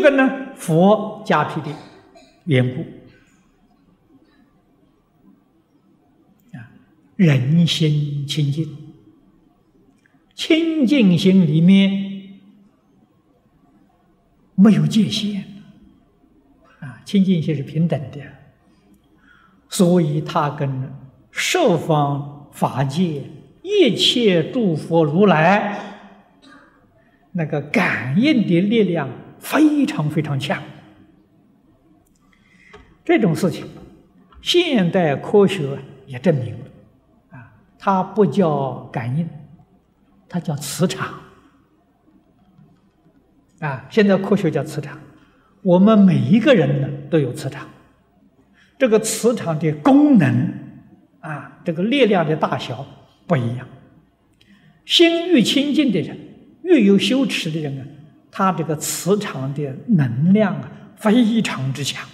这个呢，佛加持的缘故啊，人心清净，清净心里面没有界限啊，清净心是平等的，所以它跟十方法界一切诸佛如来那个感应的力量。非常非常强，这种事情，现代科学也证明了，啊，它不叫感应，它叫磁场，啊，现在科学叫磁场，我们每一个人呢都有磁场，这个磁场的功能，啊，这个力量的大小不一样，心越清净的人，越有羞耻的人啊。它这个磁场的能量啊，非常之强，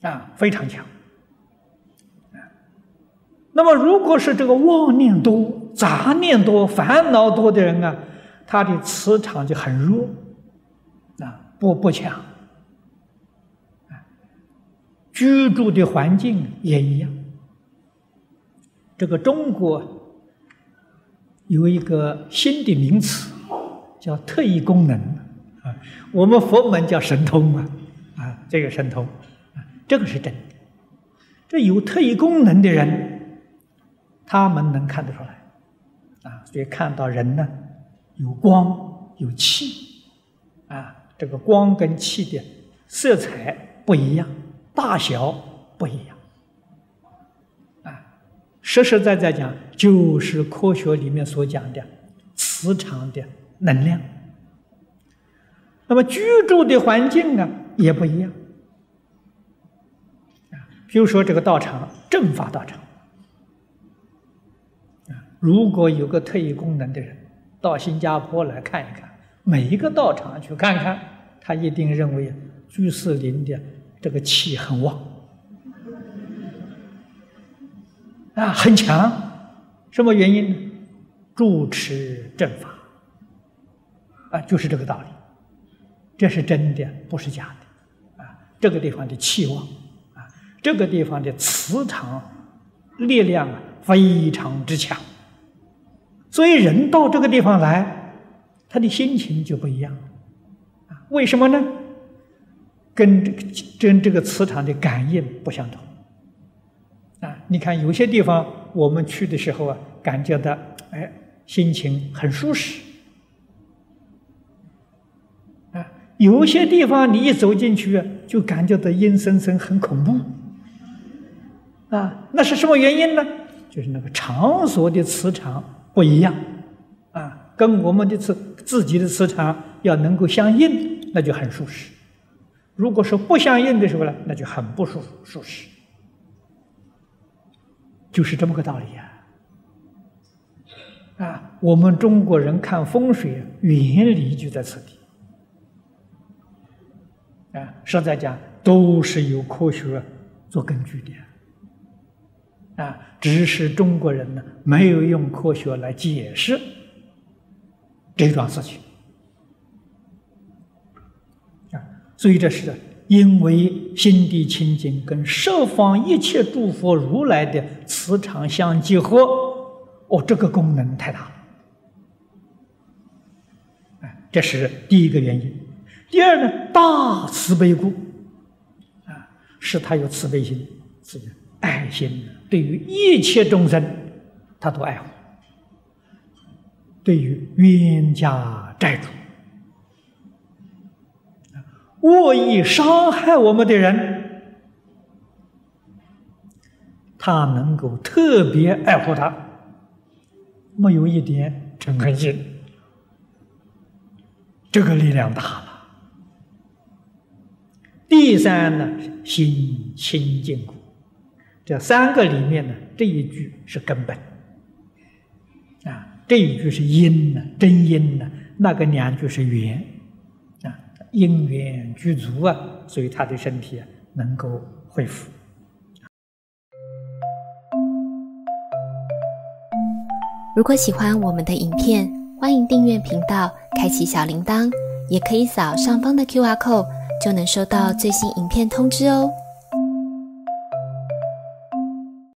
啊，非常强，那么，如果是这个妄念多、杂念多、烦恼多的人啊，他的磁场就很弱，啊，不不强，居住的环境也一样。这个中国有一个新的名词。叫特异功能啊，我们佛门叫神通啊，啊，这个神通啊，这个是真的。这有特异功能的人，他们能看得出来啊，所以看到人呢，有光有气啊，这个光跟气的色彩不一样，大小不一样啊，实实在在讲，就是科学里面所讲的磁场的。能量，那么居住的环境啊也不一样啊。比如说这个道场正法道场啊，如果有个特异功能的人到新加坡来看一看，每一个道场去看看，他一定认为居士林的这个气很旺啊，很强。什么原因呢？主持正法。啊，就是这个道理，这是真的，不是假的，啊，这个地方的气旺，啊，这个地方的磁场力量啊，非常之强，所以人到这个地方来，他的心情就不一样，啊，为什么呢？跟这个跟这个磁场的感应不相同，啊，你看有些地方我们去的时候啊，感觉到哎，心情很舒适。有些地方你一走进去，就感觉到阴森森、很恐怖，啊，那是什么原因呢？就是那个场所的磁场不一样，啊，跟我们的磁自己的磁场要能够相应，那就很舒适；如果说不相应的时候呢，那就很不舒服、舒适，就是这么个道理呀。啊，我们中国人看风水原理就在此地。啊，实在讲都是有科学做根据的，啊，只是中国人呢没有用科学来解释这桩事情，啊，所以这是因为心地清净跟十方一切诸佛如来的磁场相结合，哦，这个功能太大了，啊，这是第一个原因。第二呢，大慈悲故，啊，是他有慈悲心、慈爱心，对于一切众生，他都爱护；对于冤家债主、恶意伤害我们的人，他能够特别爱护他，没有一点嗔恨心，这个力量大了。第三呢，心清净故。这三个里面呢，这一句是根本啊，这一句是因呢，真因呢，那个两句是缘啊，因缘具足啊，所以他的身体啊能够恢复。如果喜欢我们的影片，欢迎订阅频道，开启小铃铛。也可以扫上方的 Q R code，就能收到最新影片通知哦。